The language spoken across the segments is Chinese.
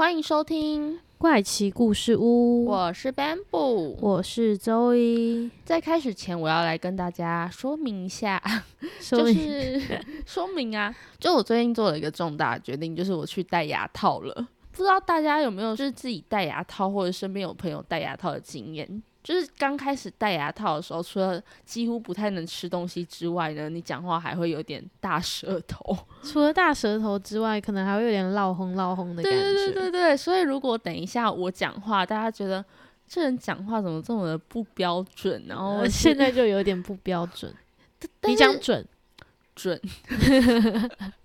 欢迎收听，怪奇故事屋，我是 Bamboo。我是周一。在开始前，我要来跟大家说明一下，就是 说明啊，就我最近做了一个重大决定，就是我去戴牙套了。不知道大家有没有就是自己戴牙套，或者身边有朋友戴牙套的经验？就是刚开始戴牙套的时候，除了几乎不太能吃东西之外呢，你讲话还会有点大舌头。除了大舌头之外，可能还会有点闹哄闹哄的感觉。对对对所以如果等一下我讲话，大家觉得这人讲话怎么这么的不标准，然后我现在就有点不标准。你讲准，准。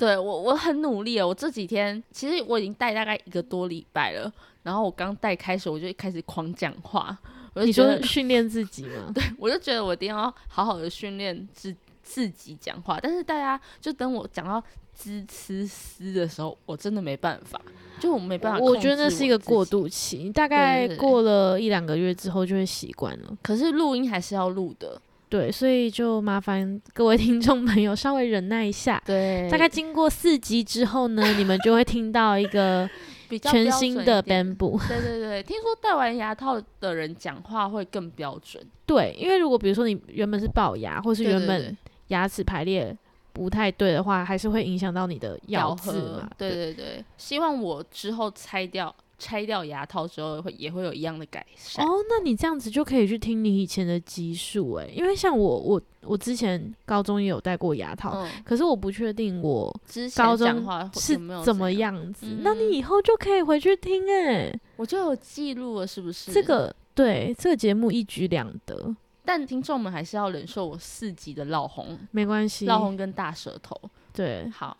对我，我很努力哦。我这几天其实我已经带大概一个多礼拜了，然后我刚带开始，我就开始狂讲话。我就你觉得说，训练自己吗？对我就觉得我一定要好好的训练自自己讲话。但是大家就等我讲到滋呲丝的时候，我真的没办法，就我没办法。我觉得那是一个过。渡期，大概过了一两个月之后就会习惯了。可是录音还是要录的，对，所以就麻烦各位 听众朋友稍微忍耐一下。对，大概经过四集之后呢，你们就会听到一个 全新的 Bamboo。对对对，听说戴完牙套的人讲话会更标准，对，因为如果比如说你原本是龅牙，或是原本牙齿排列不太对的话，还是会影响到你的咬咬字合嘛。对对对，希望我之后拆掉拆掉牙套之后会也会有一样的改善。哦，那你这样子就可以去听你以前的集数诶，因为像我我我之前高中也有戴过牙套，嗯，可是我不确定我高中是怎么这样？样子，那嗯你以后就可以回去听诶。我就有记录了，是不是？这，个对这个节目一举两得，但听众们还是要忍受我四级的老红、没关系。老红跟大舌头。对，好，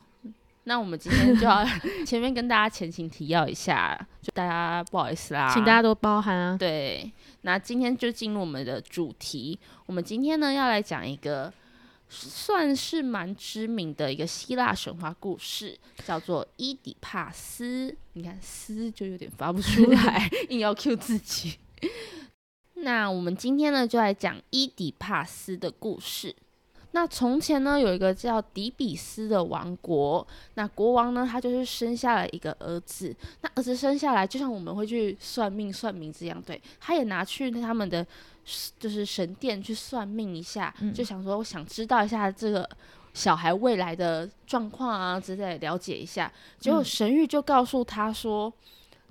那我们今天就要 前面跟大家前情提要一下，就大家不好意思啦，请大家多包涵啊。对，那今天就进入我们的主题。我们今天呢要来讲一个算是蛮知名的一个希腊神话故事，叫做伊底帕斯。你看“斯”就有点发不出来，硬要 Q 自己。那我们今天呢就来讲伊底帕斯的故事。那从前呢，有一个叫迪比斯的王国。那国王呢，他就是生下了一个儿子。那儿子生下来，就像我们会去算命算名字一样，对，他也拿去他们的就是神殿去算命一下，嗯就想说，我想知道一下这个小孩未来的状况啊之类，了解一下。结果嗯神谕就告诉他说，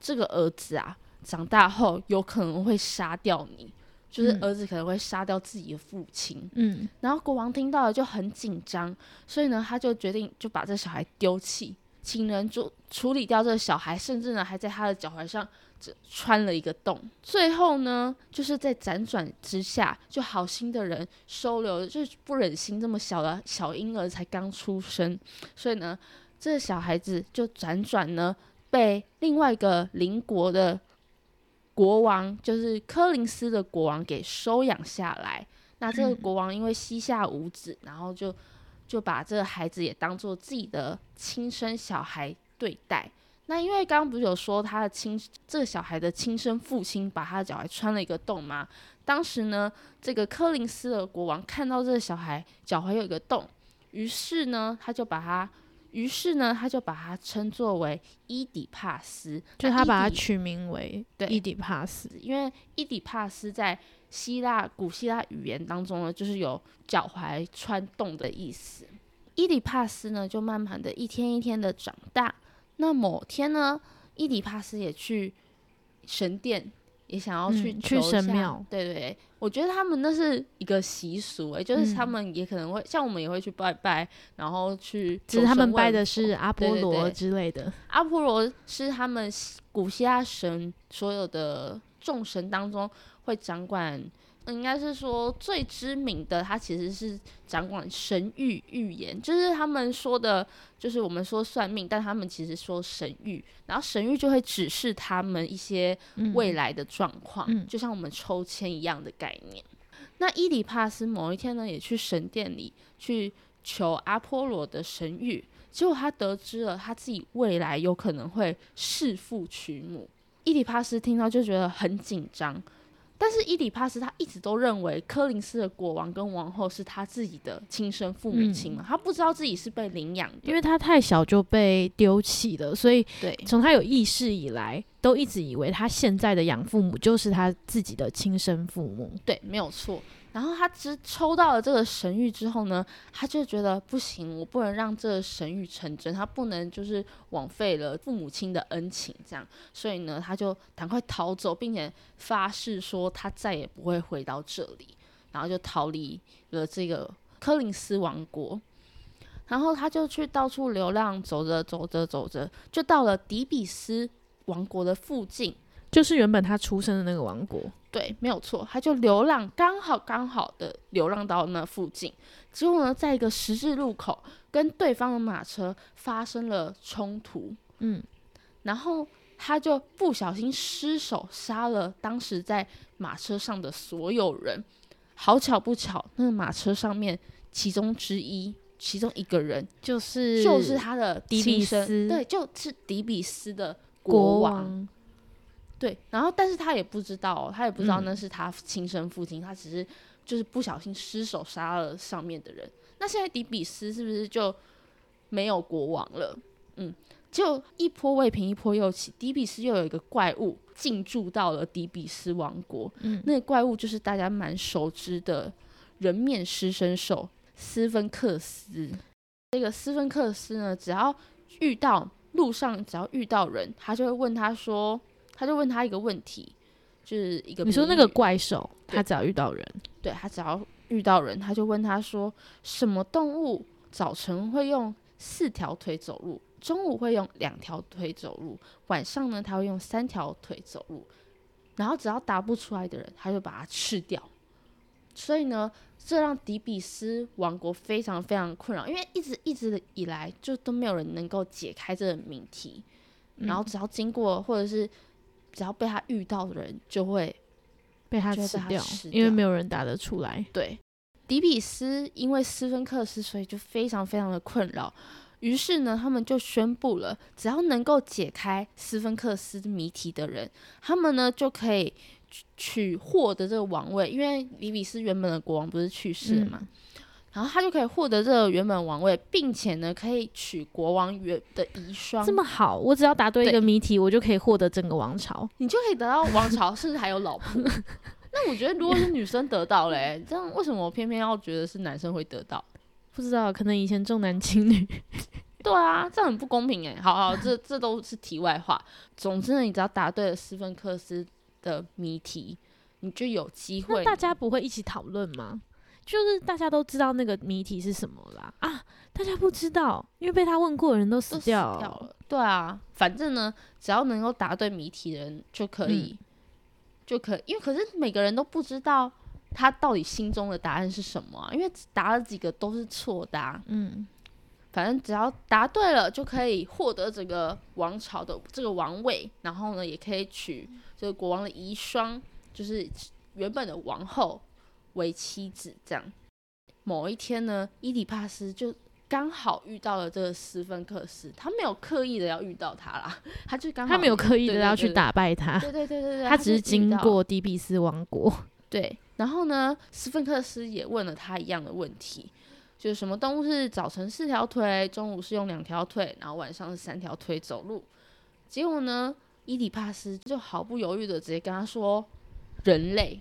这个儿子啊，长大后有可能会杀掉你。就是嗯。儿子可能会杀掉自己的父亲，嗯。然后国王听到了就很紧张，所以呢，他就决定就把这小孩丢弃，请人处处理掉这个小孩，甚至呢还在他的脚踝上这穿了一个洞。最后呢，就是在辗转之下，就好心的人收留，就是不忍心这么小的小婴儿才刚出生，所以呢，这个小孩子就辗转呢被另外一个邻国的国王，就是柯林斯的国王给收养下来。那这个国王因为膝下无子，然后就就把这个孩子也当做自己的亲生小孩对待。那因为刚刚不是有说他的亲这个小孩的亲生父亲把他的脚踝穿了一个洞吗？当时呢，这个柯林斯的国王看到这个小孩脚踝有一个洞，于是呢，他就把他，于是呢，他就把它称作为伊底帕斯，就他把它取名为伊底帕斯。因为伊底帕斯在希腊古希腊语言当中呢，就是有脚踝穿洞的意思。伊底帕斯呢，就慢慢的一天一天的长大。那某天呢，伊底帕斯也去神殿，也想要去嗯去神庙。对对对，我觉得他们那是一个习俗、欸，就是他嗯。们也可能会、像我们也会去拜拜，然后去其实他们拜的是阿波罗之类的。阿波罗是他们古希腊神所有的众神当中会掌管应该是说最知名的，他其实是掌管神谕预言，就是他们说的，就是我们说算命，但他们其实说神谕，然后神谕就会指示他们一些未来的状况，嗯就像我们抽签一样的概念。那伊里帕斯某一天呢，也去神殿里去求阿波罗的神谕，结果他得知了他自己未来有可能会弑父娶母。伊里帕斯听到就觉得很紧张，但是伊底帕斯他一直都认为柯林斯的国王跟王后是他自己的亲生父母亲嘛，他不知道自己是被领养的，因为他太小就被丢弃了，所以对从他有意识以来，都一直以为他现在的养父母就是他自己的亲生父母。对，没有错。然后他只抽到了这个神谕之后呢，他就觉得不行，我不能让这个神谕成真，他不能就是枉费了父母亲的恩情，这样。所以呢，他就赶快逃走，并且发誓说他再也不会回到这里，然后就逃离了这个科林斯王国。然后他就去到处流浪，走着走着走着，就到了迪比斯王国的附近。就是原本他出生的那个王国，对，没有错，他就流浪，刚好刚好的流浪到那附近，结果呢，在一个十字路口跟对方的马车发生了冲突，嗯，然后他就不小心失手杀了当时在马车上的所有人。好巧不巧，那个马车上面其中之一，其中一个人就是就是他的迪比斯对，就是迪比斯的国王。王。对，然后但是他也不知道、哦，他也不知道嗯那是他亲生父亲，他只是就是不小心失手杀了上面的人。那现在迪比斯是不是就没有国王了？嗯，就一波未平一波又起，迪比斯又有一个怪物进驻到了迪比斯王国。嗯那个怪物就是大家蛮熟知的人面狮身兽斯芬克斯。这个斯芬克斯呢，只要遇到路上只要遇到人，他就会问他说，他就问他一个问题，就是一个你说那个怪兽，他只要遇到人，对他只要遇到人，他就问他说：什么动物早晨会用四条腿走路，中午会用两条腿走路，晚上呢他会用三条腿走路。然后只要答不出来的人，他就把它吃掉。所以呢，这让迪比斯王国非常非常困扰，因为一直一直以来就都没有人能够解开这个谜题。然后只要经过或者是只要被他遇到的人，就会被他吃掉，因为没有人打得出来。对，迪比斯因为斯芬克斯，所以就非常非常的困扰。于是呢，他们就宣布了，只要能够解开斯芬克斯谜题的人，他们呢就可以取取获得这个王位，因为迪比斯原本的国王不是去世了嘛，然后他就可以获得这个原本王位，并且呢可以娶国王原的遗孀，这么好，我只要答对一个谜题，我就可以获得整个王朝。你就可以得到王朝，甚至还有老婆。那我觉得，如果是女生得到嘞，这样为什么我偏偏要觉得是男生会得到？不知道，可能以前重男轻女。对啊，这样很不公平哎。好好，这这都是题外话。总之呢，你只要答对了斯芬克斯的谜题，你就有机会。大家不会一起讨论吗？就是大家都知道那个谜题是什么啦啊，大家不知道，因为被他问过的人都死掉掉了。对啊，反正呢，只要能够答对谜题的人就可以，就可以。因为可是每个人都不知道他到底心中的答案是什么啊，因为答了几个都是错的、啊。嗯，反正只要答对了，就可以获得整个王朝的这个王位，然后呢，也可以娶这个国王的遗孀，就是原本的王后为妻子。这样，某一天呢，伊底帕斯就刚好遇到了这个斯芬克斯，他没有刻意的要遇到他啦，他就刚好他没有刻意的要去打败他，对对对对对，他只是经过底比斯王国。对，然后呢，斯芬克斯也问了他一样的问题，就是什么动物是早晨四条腿，中午是用两条腿，然后晚上是三条腿走路。结果呢，伊底帕斯就毫不犹豫的直接跟他说人类，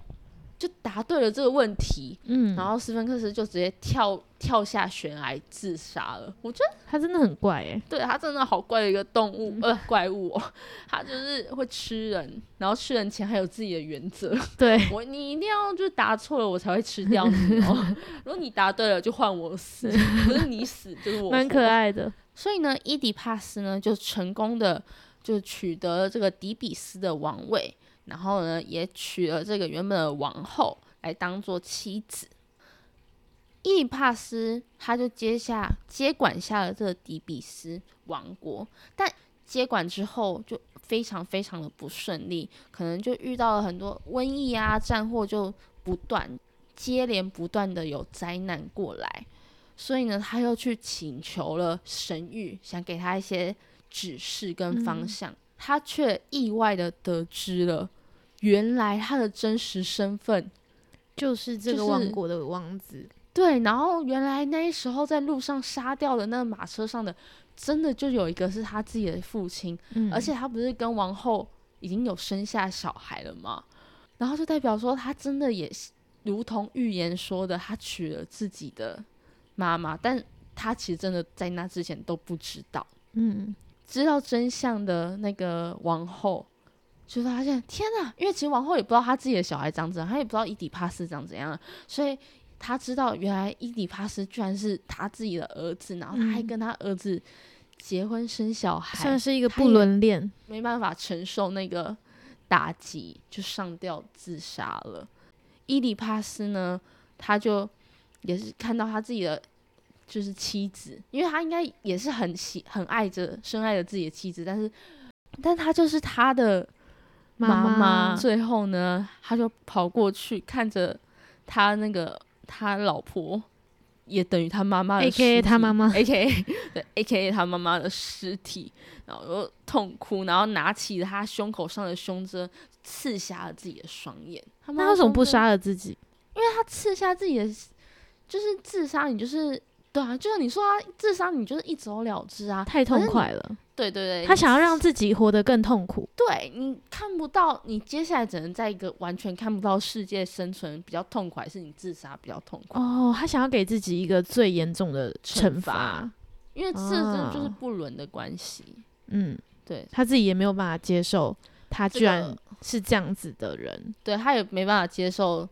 就答对了这个问题。嗯，然后斯芬克斯就直接跳跳下悬崖自杀了。我觉得他真的很怪哎、对他真的好怪的一个动物，嗯呃，怪物哦，他就是会吃人，然后吃人前还有自己的原则。对，我你一定要就是答错了，我才会吃掉你哦。如果你答对了，就换我死，不是你死就是我。蛮可。爱的。所以呢，伊迪帕斯呢就成功的就取得了这个迪比斯的王位，然后呢也娶了这个原本的王后，来来当做妻子。伊里帕斯他就接下接管下了这个底比斯王国，但接管之后就非常非常的不顺利，可能就遇到了很多瘟疫啊、战祸，就不断接连不断的有灾难过来，所以呢，他又去请求了神谕，想给他一些指示跟方向，他却意外的得知了，原来他的真实身份就是这个王国的王子。对，然后原来那时候在路上杀掉的那个马车上的，真的就有一个是他自己的父亲，嗯，而且他不是跟王后已经有生下小孩了吗？然后就代表说他真的也是如同预言说的，他娶了自己的妈妈，但他其实真的在那之前都不知道。嗯，知道真相的那个王后就发现，天哪！因为其实王后也不知道她自己的小孩长怎样，她也不知道伊底帕斯长怎样，所以她知道原来伊底帕斯居然是她自己的儿子，然后她还嗯跟她儿子结婚生小孩，算是一个不伦恋。没办法承受那个打击，就上吊自杀了。伊底帕斯呢，他就也是看到他自己的就是妻子，因为他应该也是很喜很爱着深爱着自己的妻子，但是但他就是他的妈妈妈最后呢，他就跑过去看着他那个他老婆。也等于他妈妈的 AKA 他妈妈，A K A 对 A K A 他妈妈的尸体，然后又痛哭，然后拿起了他胸口上的胸针，刺瞎了自己的双眼。他妈那为什么不？杀了自己？因为他刺瞎自己的，就是自杀，你就是对啊，就是你说他自杀，你就是一走了之啊，太痛快了，对对对，他想要让自己活得更痛苦。对你看不到，你接下来只能在一个完全看不到世界生存比较痛苦，还是你自杀比较痛苦？哦，他想要给自己一个最严重的惩惩罚。因为这真的就是啊不伦的关系。嗯，对他自己也没有办法接受，他居然是这样子的人。对，他也没办法接受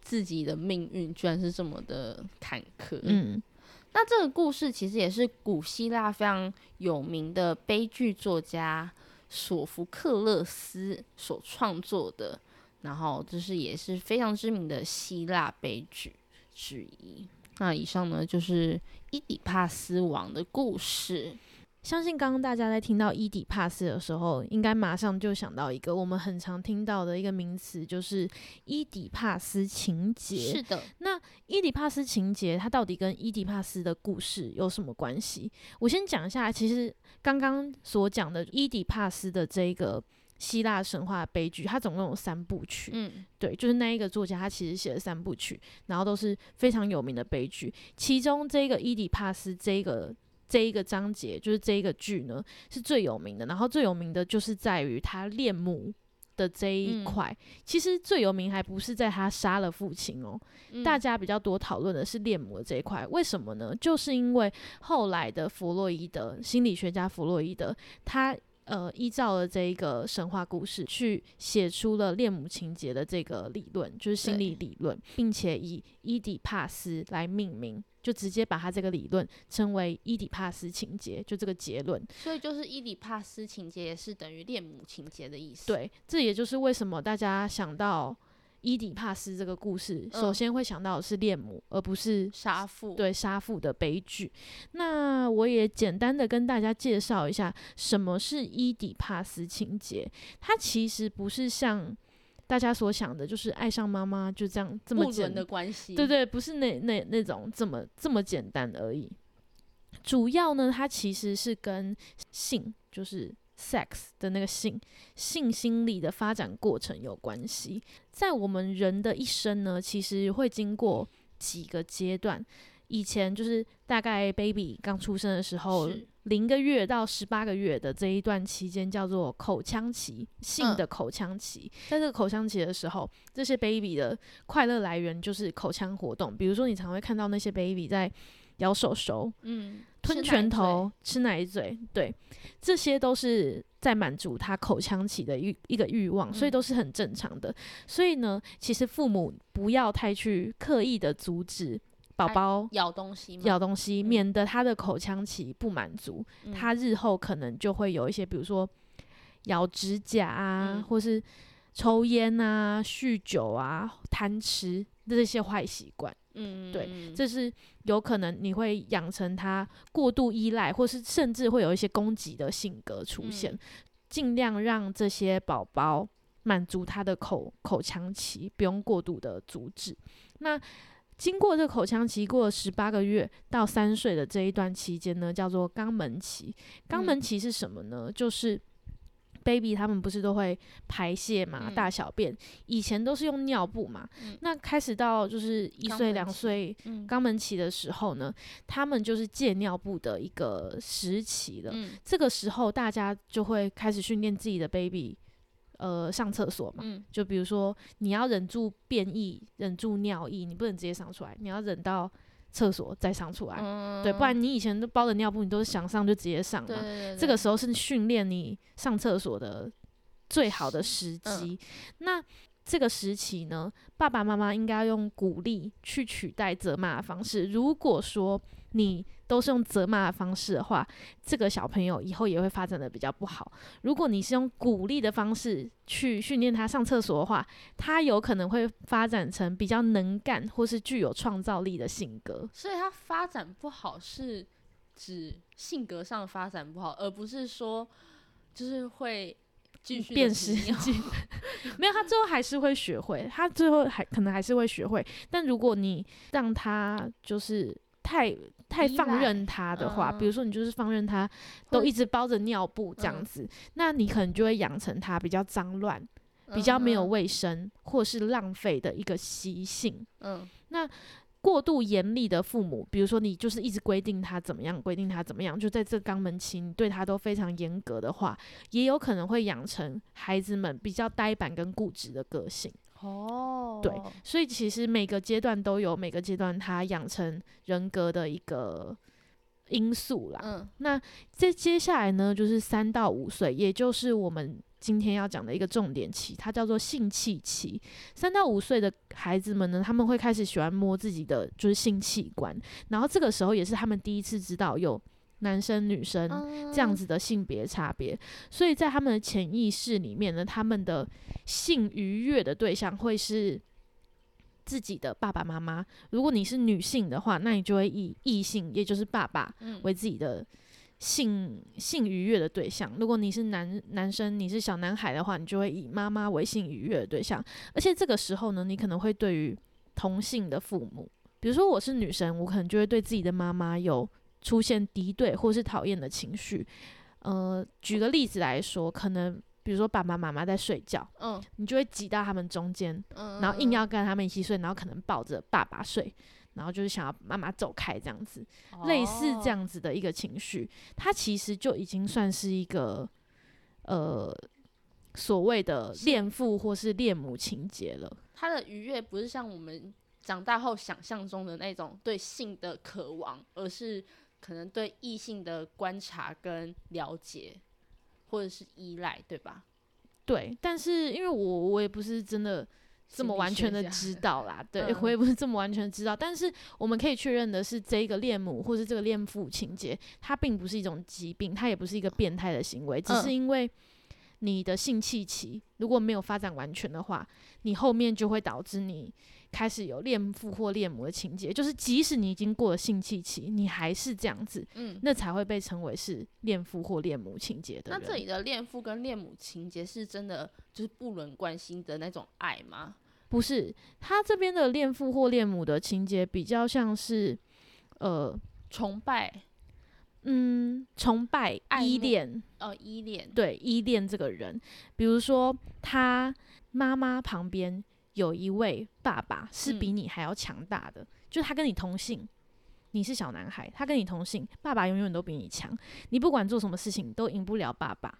自己的命运居然是这么的坎坷。嗯那这个故事其实也是古希腊非常有名的悲剧作家索福克勒斯所创作的，然后就是也是非常知名的希腊悲剧之一。那以上呢就是伊底帕斯王的故事。相信刚刚大家在听到伊底帕斯的时候，应该马上就想到一个我们很常听到的一个名词，就是伊底帕斯情节。是的，那伊底帕斯情节，它到底跟伊底帕斯的故事有什么关系？我先讲一下，其实刚刚所讲的伊底帕斯的这个希腊神话悲剧，它总共有三部曲。嗯，对，就是那一个作家，他其实写了三部曲，然后都是非常有名的悲剧。其中这个伊底帕斯这个这一个章节，就是这一个剧呢，是最有名的。然后最有名的就是在于他恋母的这一嗯块。其实最有名还不是在他杀了父亲哦，大家家比较多讨论的是恋母的这一块。为什么呢？就是因为后来的弗洛伊德心理学家弗洛伊德，他呃依照了这一个神话故事去写出了恋母情节的这个理论，就是心理理论，并且以伊底帕斯来命名。就直接把他这个理论称为伊底帕斯情节，就这个结论。所以就是伊底帕斯情节也是等于恋母情节的意思。，对，这也就是为什么大家想到伊底帕斯这个故事，首嗯先会想到的是恋母，而不是杀父。，对杀父的悲剧。那我也简单的跟大家介绍一下什么是伊底帕斯情节。它其实不是像大家所想的，就是爱上妈妈就这样这么简不伦的关系。对对，不是那那那种这么这么简单而已。主要呢，它其实是跟性，就是 sex 的那个性性心理的发展过程有关系。在我们人的一生呢，其实会经过几个阶段。以前就是大概 baby 刚出生的时候，零个月到十八个月的这一段期间叫做口腔期，性嗯的口腔期。在这个口腔期的时候，这些 baby 的快乐来源就是口腔活动，比如说你常会看到那些 baby 在咬手手、嗯，吞拳头、吃奶嘴，对，这些都是在满足他口腔期的一一个欲望，所以嗯都是很正常的。所以呢，其实父母不要太去刻意的阻止宝宝咬东西嘛。咬东西，嗯免得他的口腔期不满足，嗯他日后可能就会有一些，比如说咬指甲啊，嗯或是抽烟啊、酗酒啊、贪吃这些坏习惯。嗯，对嗯这是有可能你会养成他过度依赖，或是甚至会有一些攻击的性格出现。嗯尽量让这些宝宝满足他的口口腔期，不用过度的阻止。那经过这口腔期，过了十八个月到三岁的这一段期间呢，叫做肛门期。肛门嗯期是什么呢？就是 baby 他们不是都会排泄嘛，嗯大小便，以前都是用尿布嘛。嗯那开始到就是一岁两岁嗯肛门期的时候呢，他们就是戒尿布的一个时期了。嗯这个时候，大家就会开始训练自己的 baby，呃，上厕所嘛。嗯就比如说，你要忍住便意，忍住尿意，你不能直接上出来，你要忍到厕所再上出来。嗯对，不然你以前都包着尿布，你都是想上就直接上嘛。这个时候是训练你上厕所的最好的时嗯机。那这个时期呢，爸爸妈妈应该用鼓励去取代责骂的方式。如果说你都是用责骂的方式的话，这个小朋友以后也会发展的比较不好。如果你是用鼓励的方式去训练他上厕所的话，他有可能会发展成比较能干或是具有创造力的性格。所以他发展不好是指性格上发展不好，而不是说就是会继续地辨执拗识，没有，他最后还是会学会，他最后还可能还是会学会。但如果你让他就是太太放任他的话，比如嗯说你就是放任他都一直包着尿布这样嗯子，那你可能就会养成他比较脏乱、比较没有嗯卫生或是浪费的一个习性。嗯那过度严厉的父母，比如说你就是一直规定他怎么样，规定他怎么样，就在这肛门期，你对他都非常严格的话，也有可能会养成孩子们比较呆板跟固执的个性。哦，对所以其实每个阶段都有每个阶段他养成人格的一个因素啦。嗯那在接下来呢，就是三到五岁，也就是我们今天要讲的一个重点期，它叫做性器期。三到五岁的孩子们呢，他们会开始喜欢摸自己的就是性器官，然后这个时候也是他们第一次知道有男生女生嗯这样子的性别差别，所以在他们的潜意识里面呢，他们的性愉悦的对象会是自己的爸爸妈妈。如果你是女性的话，那你就会以异性，也就是爸爸嗯为自己的性性愉悦的对象。如果你是男男生，你是小男孩的话，你就会以妈妈为性愉悦的对象。而且这个时候呢，你可能会对于同性的父母，比如说我是女生，我可能就会对自己的妈妈有出现敌对或是讨厌的情绪。呃，举个例子来说，可能比如说爸爸妈妈在睡觉，嗯你就会挤到他们中间，嗯，然后硬要跟他们一起睡，然后可能抱着爸爸睡，然后就是想要妈妈走开这样子。类似这哦，样子的一个情绪，它其实就已经算是一个呃所谓的恋父或是恋母情节了。他的愉悦不是像我们长大后想象中的那种对性的渴望，而是可能对异性的观察跟了解，或者是依赖，对吧？对，但是因为我我也不是真的这么完全的知道啦，对、我也不是这么完全知道，但是我们可以确认的是，这一个恋母或是这个恋父情节，它并不是一种疾病，它也不是一个变态的行为，只是嗯。因为你的性器期如果没有发展完全的话，你后面就会导致你开始有恋父或恋母的情节，就是即使你已经过了性器期，你还是这样子，嗯，那才会被称为是恋父或恋母情节的人。那这里的恋父跟恋母情节是真的就是不伦关系的那种爱吗？不是，他这边的恋父或恋母的情节比较像是，呃，崇拜嗯，崇拜、依恋，哦，依恋，对，依恋这个人。比如说，他妈妈旁边有一位爸爸是比嗯你还要强大的，就是他跟你同姓，你是小男孩，他跟你同姓，爸爸永远都比你强，你不管做什么事情都赢不了爸爸。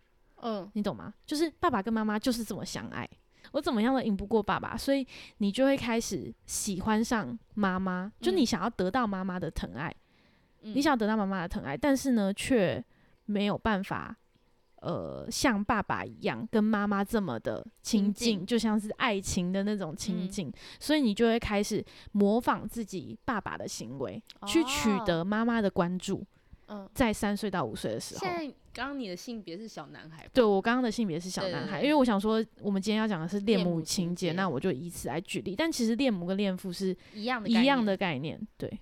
嗯你懂吗？就是爸爸跟妈妈就是这么相爱，我怎么样都赢不过爸爸，所以你就会开始喜欢上妈妈，就嗯你想要得到妈妈的疼爱，嗯，你想要得到妈妈的疼爱，但是呢，却没有办法。呃，像爸爸一样跟妈妈这么的亲亲近，就像是爱情的那种亲嗯近，所以你就会开始模仿自己爸爸的行为，去取哦得妈妈的关注。嗯，在三岁到五岁的时候现。在刚刚你的性别是小男孩，对我刚刚的性别是小男孩，因为我想说，我们今天要讲的是恋母情情节，那我就以此来举例。但其实恋母跟恋父是一样的一样概念的概念，对。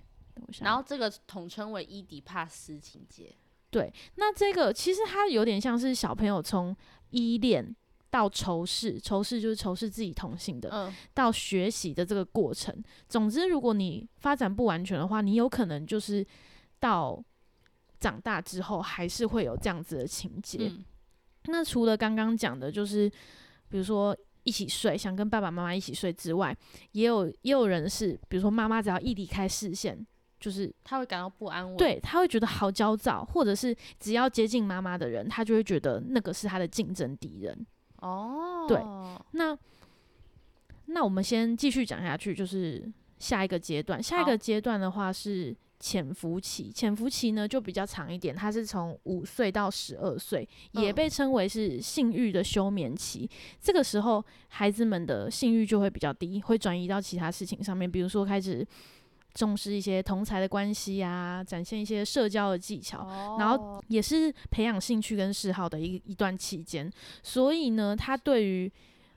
然后这个统称为伊底帕斯情节。对，那这个其实它有点像是小朋友从依恋到仇视，仇视就是仇视自己同性的，嗯，到学习的这个过程。总之，如果你发展不完全的话，你有可能就是到长大之后还是会有这样子的情节。嗯那除了刚刚讲的，就是比如说一起睡，想跟爸爸妈妈一起睡之外，也有也有人是，比如说妈妈只要一离开视线，就是他会感到不安稳。，对他会觉得好焦躁，或者是只要接近妈妈的人，他就会觉得那个是他的竞争敌人。哦，对那那我们先继续讲下去，就是下一个阶段。下一个阶段的话是潜伏期，潜伏期呢就比较长一点，它是从五岁到十二岁，也嗯被称为是性欲的休眠期。这个时候，孩子们的性欲就会比较低，会转移到其他事情上面，比如说开始重视一些同才的关系啊，展现一些社交的技巧。哦然后也是培养兴趣跟嗜好的一一段期间，所以呢，他对于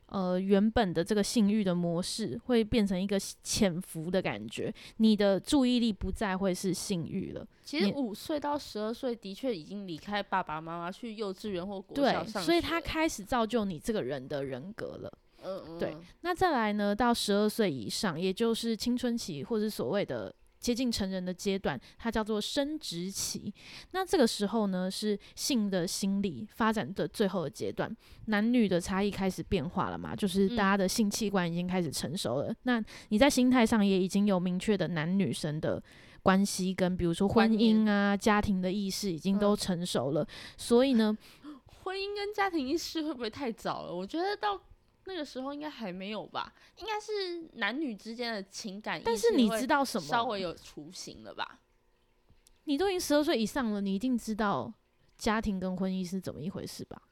呃原本的这个性欲的模式会变成一个潜伏的感觉，你的注意力不再会是性欲了，其实五岁到十二岁的确已经离开爸爸妈妈去幼稚园或国对小，上所以他开始造就你这个人的人格了。嗯嗯对那再来呢，到十二岁以上，也就是青春期或者所谓的接近成人的阶段，它叫做生殖期。那这个时候呢，是性的心理发展的最后的阶段，男女的差异开始变化了嘛，就是大家的性器官已经开始成熟了。那你在心态上也已经有明确的男女生的。关系跟比如说婚姻啊、家庭的意识已经都嗯成熟了，所以呢，婚姻跟家庭意识会不会太早了？我觉得到那个时候应该还没有吧，应该是男女之间的情感但是你知道什么？稍微有雏形了吧？你都已经十二岁以上了，你一定知道家庭跟婚姻是怎么一回事吧？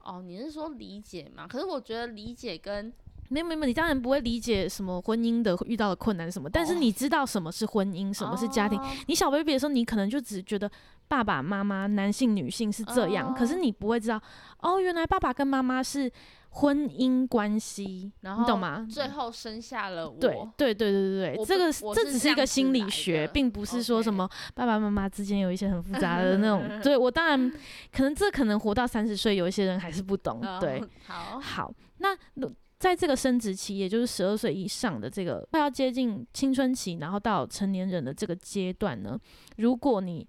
哦，你是说理解吗？可是我觉得理解跟没有没有，没你当然不会理解什么婚姻的遇到的困难什么，但是哦你知道什么是婚姻，什么是家庭。哦你小 baby 的时候，你可能就只觉得爸爸妈妈、男性、女性是这样，可是哦你不会知道，哦，原来爸爸跟妈妈是婚姻关系，然后你懂吗？最后生下了我。对对对对对对，这个这只是一个心理学，并不是说什么爸爸妈妈之间有一些很复杂的那种。对我当然可能这可能活到三十岁，有一些人还是不懂。哦对，好，好，那如在这个生殖期，也就是十二岁以上的这个快要接近青春期，然后到成年人的这个阶段呢，如果你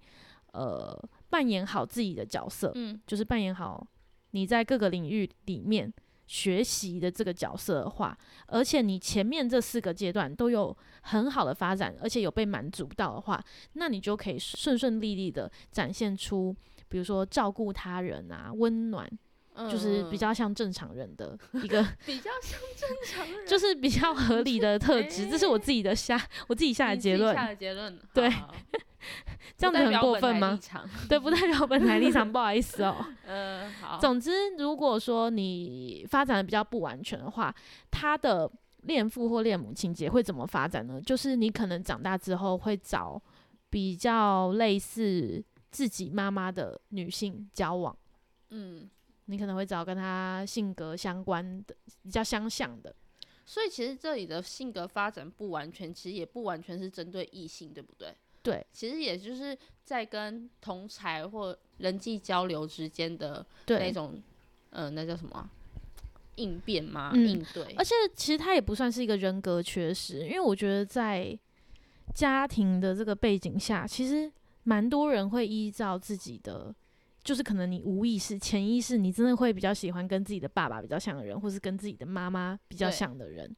呃扮演好自己的角色，嗯，就是扮演好你在各个领域里面学习的这个角色的话，而且你前面这四个阶段都有很好的发展，而且有被满足到的话，那你就可以顺顺利利的展现出，比如说照顾他人啊，温暖，就是比嗯较像正常人的一个，比较像正常人，就是比较合理的特质。这是我自己的下我自己下的结论，下的结论，对这样子很过分？吗对，不代表本台立场，不好意思哦。嗯，好，总之，如果说你发展的比较不完全的话，他的恋父或恋母情节会怎么发展呢？就是你可能长大之后会找比较类似自己妈妈的女性交往，嗯，你可能会找跟他性格相关的、比较相像的。所以其实这里的性格发展不完全，其实也不完全是针对异性，对不对？对其实也就是在跟同才或人际交流之间的，那种，呃，那叫什么啊、应变吗？嗯应对而，且其实他也不算是一个人格缺失，因为我觉得在家庭的这个背景下，其实蛮多人会依照自己的，就是可能你无意识、潜意识，你真的会比较喜欢跟自己的爸爸比较像的人，或是跟自己的妈妈比较像的人，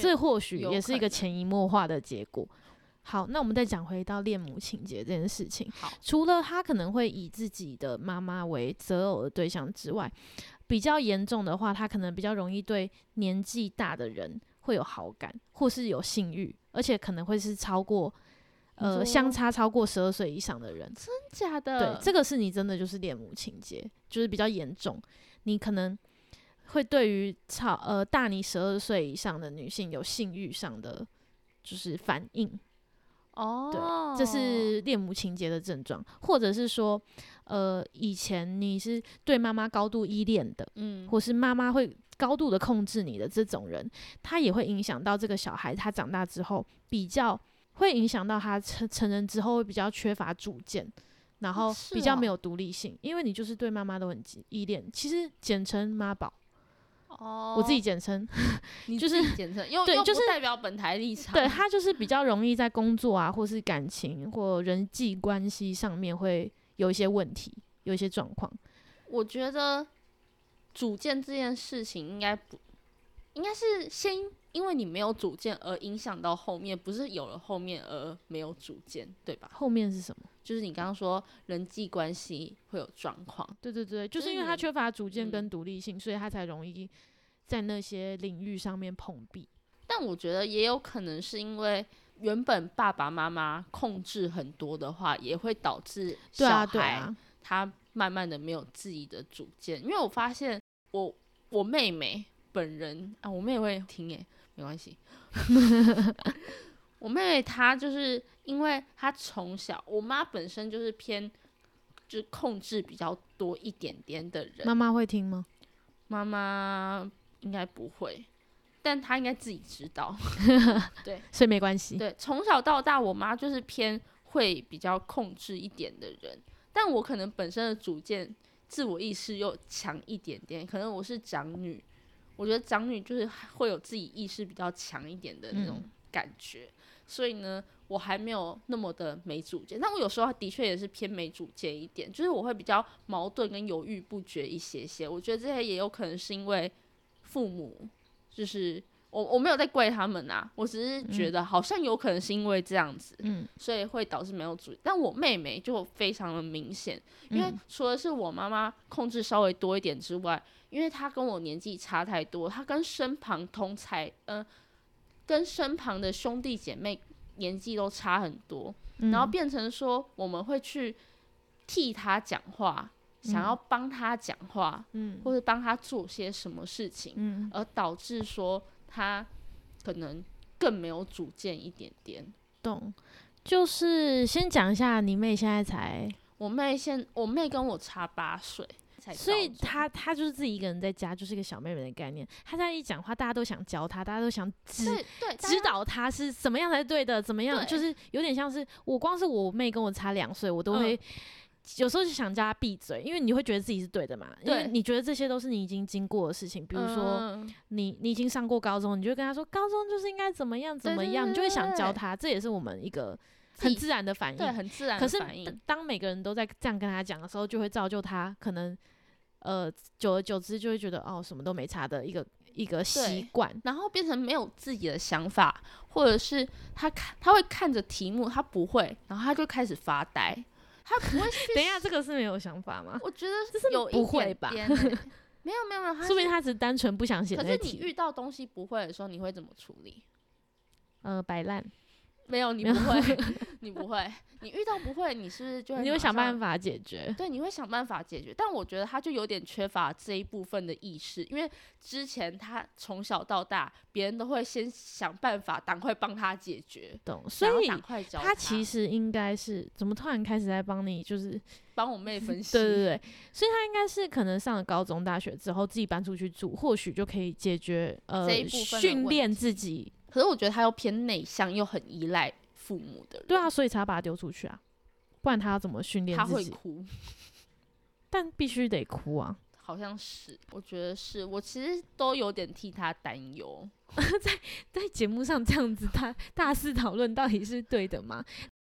这或许也是一个潜移默化的结果。好，那我们再讲回到恋母情节这件事情。好，除了他可能会以自己的妈妈为择偶的对象之外，比较严重的话，他可能比较容易对年纪大的人会有好感，或是有性欲，而且可能会是超过呃相差超过十二岁以上的人。真假的对的？，这个是你真的就是恋母情节，就是比较严重，你可能会对于超呃大你十二岁以上的女性有性欲上的就是反应。哦，这是恋母情节的症状，或者是说，呃，以前你是对妈妈高度依恋的，嗯或是妈妈会高度的控制你的这种人，他也会影响到这个小孩，他长大之后比较会影响到他成成人之后会比较缺乏主见，然后比较没有独立性，因为你就是对妈妈都很依恋，其实简称妈宝，哦，我自己简称，你就是简称，又 对就是代表本台立场，对他就是比较容易在工作啊，或是感情或人际关系上面会有一些问题，有一些状况。我觉得主见这件事情应该不，应该是先因为你没有主见而影响到后面，不是有了后面而没有主见，对吧？后面是什么？就是你刚刚说人际关系会有状况，对对对，就就是因为他缺乏主见嗯跟独立性，所以他才容易在那些领域上面碰壁。但我觉得也有可能是因为原本爸爸妈妈控制很多的话，也会导致小孩他慢慢的没有自己的主见。因为我发现我我妹妹本人啊，我妹会听诶，没关系。我妹妹她就是因为她从小，我妈本身就是偏就是控制比较多一点点的人，妈妈会听吗？妈妈应该不会，但她应该自己知道。对所以没关系。对，从小到大，我妈就是偏会比较控制一点的人，但我可能本身的主见、自我意识又强一点点，可能我是长女，我觉得长女就是会有自己意识比较强一点的那种嗯。感觉，所以呢，我还没有那么的没主见，但我有时候的确也是偏没主见一点，就是我会比较矛盾跟犹豫不决一些些，我觉得这些也有可能是因为父母就是。我我没有在怪他们啊，我只是觉得好像有可能是因为这样子，嗯，所以会导致没有主意。但我妹妹就非常的明显，因为嗯。除了是我妈妈控制稍微多一点之外，因为他跟我年纪差太多，他跟身旁同才，呃，跟身旁的兄弟姐妹年纪都差很多，然后嗯变成说我们会去替他讲话，想要帮他讲话，嗯或者帮他做些什么事情，嗯，而导致说他可能更没有主见一点点。懂。就是先讲一下，你妹现在才，我妹现我妹跟我差八岁，才所以高中她她就是自己一个人在家，就是一个小妹妹的概念。她现在一讲话，大家都想教她，大家都想指指导她是怎么样才对的，怎么样就是有点像是我光是我妹跟我差两岁，我都会、嗯有时候就想叫她闭嘴，因为你会觉得自己是对的嘛，因为对你觉得这些都是你已经经过的事情，比如说。嗯你你已经上过高中，你就会跟他说高中就是应该怎么样怎么样，你就会想教对她，这也是我们一个很自然的反应。对很自然可是的反应当，当每个人都在这样跟他讲的时候，就会造就他可能呃久而久之就会觉得哦什么都没差的一个一个习惯。然后变成没有自己的想法，或者是他看他会看着题目，他不会，然后他就开始发呆，他不会去。等一下，这个是没有想法吗？我觉得这是有一不会点吧点欸 没有没有没有，他说不定他只是单纯不想写可。是你遇到东西不会的时候，你会怎么处理？呃摆烂，没有，你不会，你不会，你遇到不会，你是不是就会你会想办法解决。对，你会想办法解决，但我觉得他就有点缺乏这一部分的意识，因为之前他从小到大，别人都会先想办法赶快帮他解决，懂，所以他其实应该是怎么突然开始在帮你，就是帮我妹分析，对对对，所以他应该是可能上了高中、大学之后自己搬出去住，或许就可以解决呃这一部分训练自己。可是我觉得他又偏内向，又很依赖父母的人，对啊，所以才要把他丢出去啊，不然他要怎么训练他自己？会哭，但必须得哭啊！好像是，我觉得是我其实都有点替他担忧，在在节目上这样子大大肆讨论，到底是对的吗？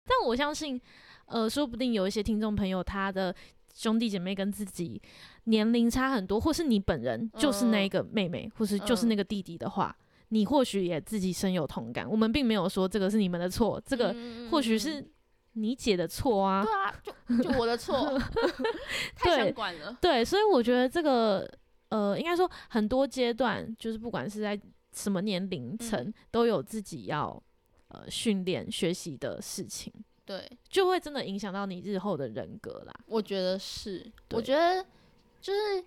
但我相信，呃，说不定有一些听众朋友，他的兄弟姐妹跟自己年龄差很多，或是你本人就是那嗯个妹妹，或是就是嗯那个弟弟的话，你或许也自己深有同感。我们并没有说这个是你们的错，这个嗯或许是你姐的错啊。对啊，就就我的错，太想管了，对，所以我觉得这个呃，应该说很多阶段，就是不管是在什么年龄层，嗯都有自己要呃训练学习的事情，对。就会真的影响到你日后的人格啦。我觉得是，我觉得就是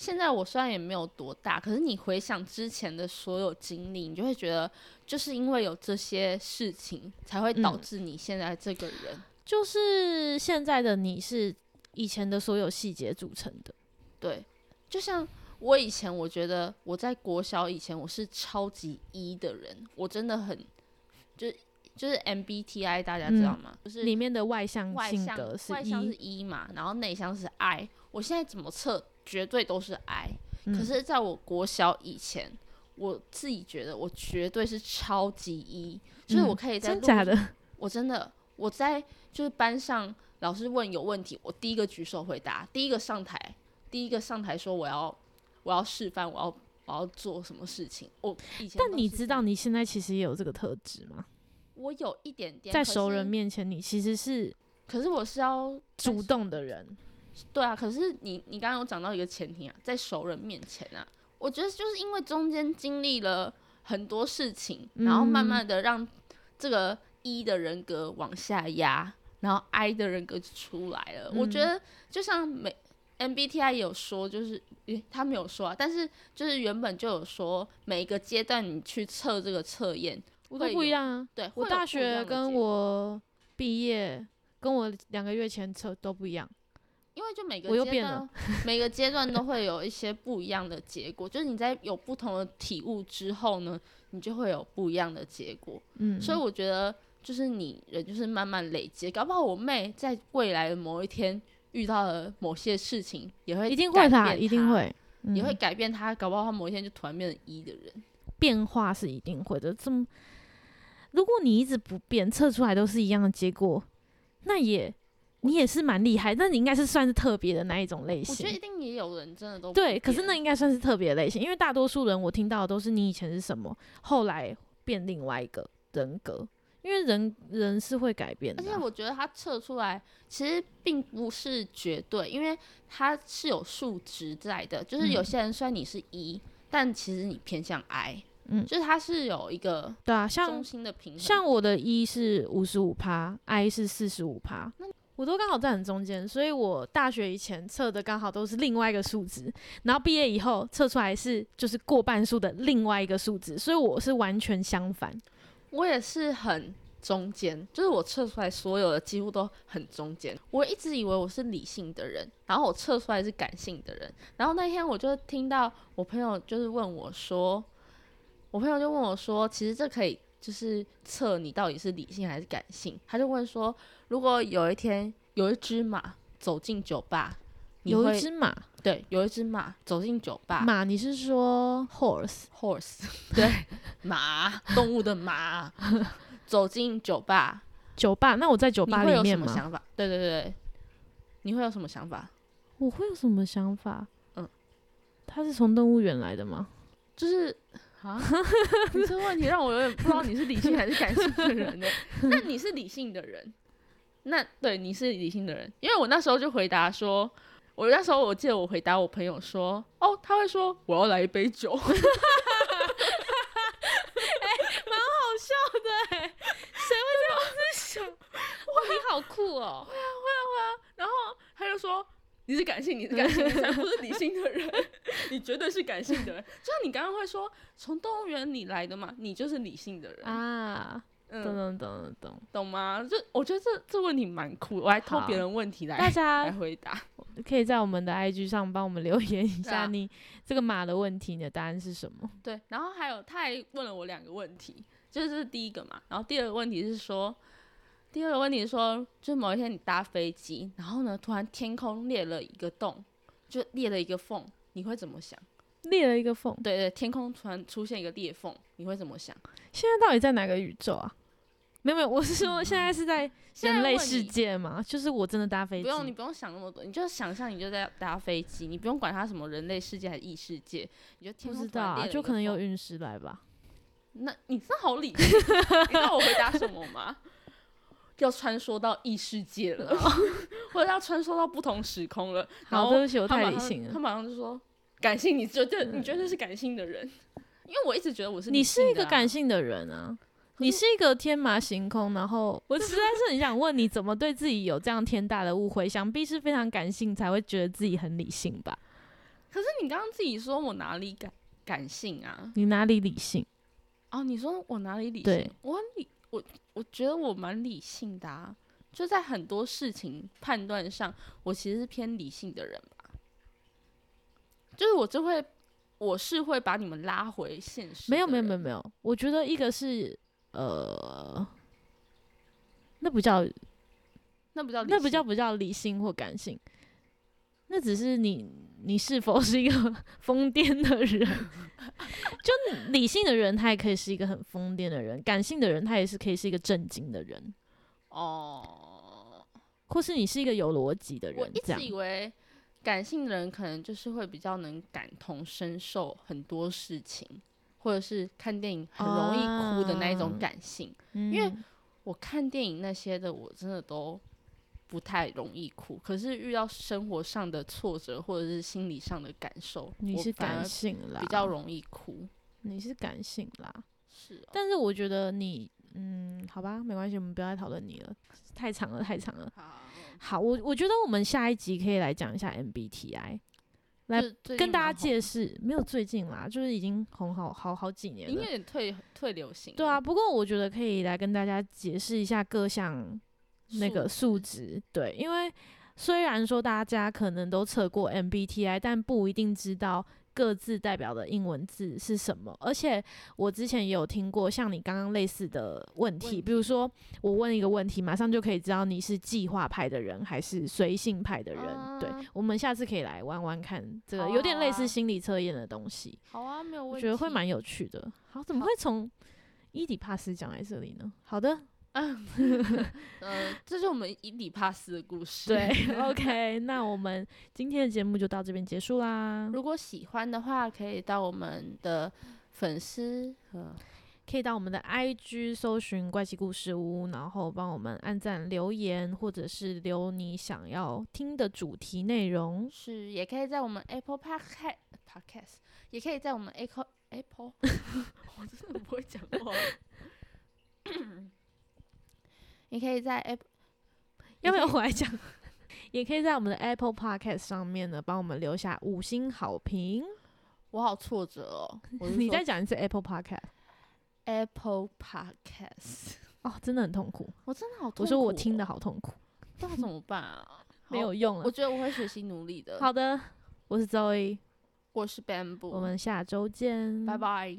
现在我虽然也没有多大，可是你回想之前的所有经历，你就会觉得，就是因为有这些事情，才会导嗯致你现在这个人。就是现在的你是以前的所有细节组成的。对，就像我以前，我觉得我在国小以前我是超级 E 的人，我真的很就是就是 MBTI 大家知道吗？就是里面的外向性格是外向是 E，E 嘛，然后内向是 I。我现在怎么测，绝对都是 I。嗯可是在我国小以前，我自己觉得我绝对是超级 E，就是我嗯可以在路真假的？我真的我在就是班上老师问有问题，我第一个举手回答，第一个上台，第一个上台说我要我要示范，我要我要做什么事情。我以前但你知道你现在其实也有这个特质吗？我有一点点在熟人，面前，你其实是可是我是要主动的人。对啊，可是你你刚刚有讲到一个前提啊，在熟人面前啊，我觉得就是因为中间经历了很多事情，然后慢嗯慢的让这个 E 的人格往下压，然后 I 的人格就出来了。我觉嗯得就像每 MBTI 也有说，就是诶他没有说啊，但是就是原本就有说每一个阶段你去测这个测验，我都会不一样啊。对，我大学跟我毕业，跟我两个月前测都不一样。因为就每个我又阶段了，每个阶段都会有一些不一样的结果。就是你在有不同的体悟之后呢，你就会有不一样的结果。嗯，所以我觉得，就是你人就是慢慢累积，搞不好我妹在未来的某一天遇到了某些事情，也会一定会的啊，改变一定她，会，也会嗯改变她。搞不好她某一天就突然变成一的人。变化是一定会的。这么，如果你一直不变，测出来都是一样的结果，那也你也是蛮厉害，那你应该是算是特别的那一种类型我觉得一。定也有人真的都对，可是那应该算是特别的类型，因为大多数人我听到的都是你以前是什么，后来变另外一个人格，因为人人是会改变的啊、而且我觉得他测出来其实并不是绝对，因为它是有数值在的。就是有嗯些人虽然你是一、但其实你偏向 I，嗯就是它是有一个对啊，像中心的平衡。像我的一是五十五趴，I 是四十五趴，我都刚好在很中间，所以我大学以前测的刚好都是另外一个数值，然后毕业以后测出来是就是过半数的另外一个数值，所以我是完全相反。我也是很中间，就是我测出来所有的几乎都很中间。我一直以为我是理性的人，然后我测出来是感性的人。然后那天我就听到我朋友就是问我说，我朋友就问我说，其实这可以就是测你到底是理性还是感性。他就问说，如果有一天有一只马走进酒吧，你有一只马，对，有一只马走进酒吧，马你是说 horse？horse，对，马，动物的马，走进酒吧，酒吧？那我在酒吧你会有什里面吗？么想法？对对对，你会有什么想法？我会有什么想法？嗯，他是从动物园来的吗？就是啊，你这个问题让我有点不知道你是理性还是感性的人呢？那你是理性的人，那对你是理性的人，因为我那时候就回答说。我那时候我记得我回答我朋友说，哦，他会说我要来一杯酒，哎，蛮好笑的哎、谁会这样子想？哇，你好酷哦！会啊，会啊，会啊然后他就说：“你是感性，你是感性，你才不是理性的人，你绝对是感性的人。”就像你刚刚会说，从动物园里来的嘛，你就是理性的人，啊，懂嗯，懂懂懂懂。懂吗？就我觉得这这问题蛮酷的，我还偷别人问题来来大家来回答。可以在我们的 IG 上帮我们留言一下，你这个马的问题，你的答案是什么？对，然后还有他还问了我两个问题，就是这是第一个嘛，然后第二个问题是说，第二个问题是说，就某一天你搭飞机，然后呢，突然天空裂了一个洞，就裂了一个缝，你会怎么想？裂了一个缝，对对，天空突然出现一个裂缝，你会怎么想？现在到底在哪个宇宙啊？没有没有，我是说现在是在人类世界嘛？就是我真的搭飞机，不用，你不用想那么多，你就想象你就在搭飞机，你不用管它什么人类世界还是异世界，你就天知道啊，突然裂了一个就可能有陨石来吧。那你真好理性，你知道我回答什么吗？要穿梭到异世界了，或者要穿梭到不同时空了。然好，后对不起，我太理性了。他马上就说感性，你绝对你绝对是感性的人，因为我一直觉得我是你是一个感性的人啊，你是一个天马行空，然后 我实在是很想问你，怎么对自己有这样天大的误会？想必是非常感性才会觉得自己很理性吧？可是你刚刚自己说我哪里感感性啊？你哪里理性？哦，你说我哪里理性？我理我我觉得我蛮理性的啊，就在很多事情判断上，我其实是偏理性的人吧。就是我就会，我是会把你们拉回现实。没有没有没有，没有，我觉得一个是呃，那不叫那不叫那不叫不叫理性或感性，那只是你你是否是一个疯癫的人。就理性的人，他也可以是一个很疯癫的人；感性的人，他也是可以是一个正经的人，哦。或是你是一个有逻辑的人我一。直以为感性的人可能就是会比较能感同身受很多事情，或者是看电影很容易哭的那一种啊感性。因为我看电影那些的，我真的都不太容易哭。可是遇到生活上的挫折或者是心理上的感受，你是感性啦，比较容易哭。你是感性啦。是哦，但是我觉得你，嗯，好吧，没关系，我们不要再讨论你了，太长了，太长了。好，好，我我觉得我们下一集可以来讲一下 MBTI，来跟大家解释。没有最近啦，就是已经红好好好几年已经有。点退退流行了。对啊，不过我觉得可以来跟大家解释一下各项那个数值。对，因为虽然说大家可能都测过 MBTI，但不一定知道各自代表的英文字是什么。而且我之前也有听过像你刚刚类似的问题，问比如说我问一个问题，马上就可以知道你是计划派的人还是随性派的人。对啊，我们下次可以来玩玩看这个，啊有点类似心理测验的东西，好啊，没有问题。我觉得会蛮有趣的。好，怎么会从伊底帕斯讲来这里呢？好的，呃 这是我们伊底帕斯的故事。对，OK，那我们今天的节目就到这边结束啦。如果喜欢的话，可以到我们的粉丝和可以到我们的 IG 搜寻“怪奇故事屋”，然后帮我们按赞、留言，或者是留你想要听的主题内容。是，也可以在我们 Apple Podcast Podcast，也可以在我们 Apple Apple，我真的不会讲话。也可以在 Apple，要不要我来讲？也可以在我们的 Apple Podcast 上面呢，帮我们留下五星好评。我好挫折哦。你再讲一次 Apple Podcast Apple Podcast，哦，真的很痛苦。我真的好痛苦、我说我听的，好痛苦，不知道怎么办啊？没有用了。我觉得我会学习努力的。好的，我是 Zoe，我是 Bamboo，我们下周见，拜拜。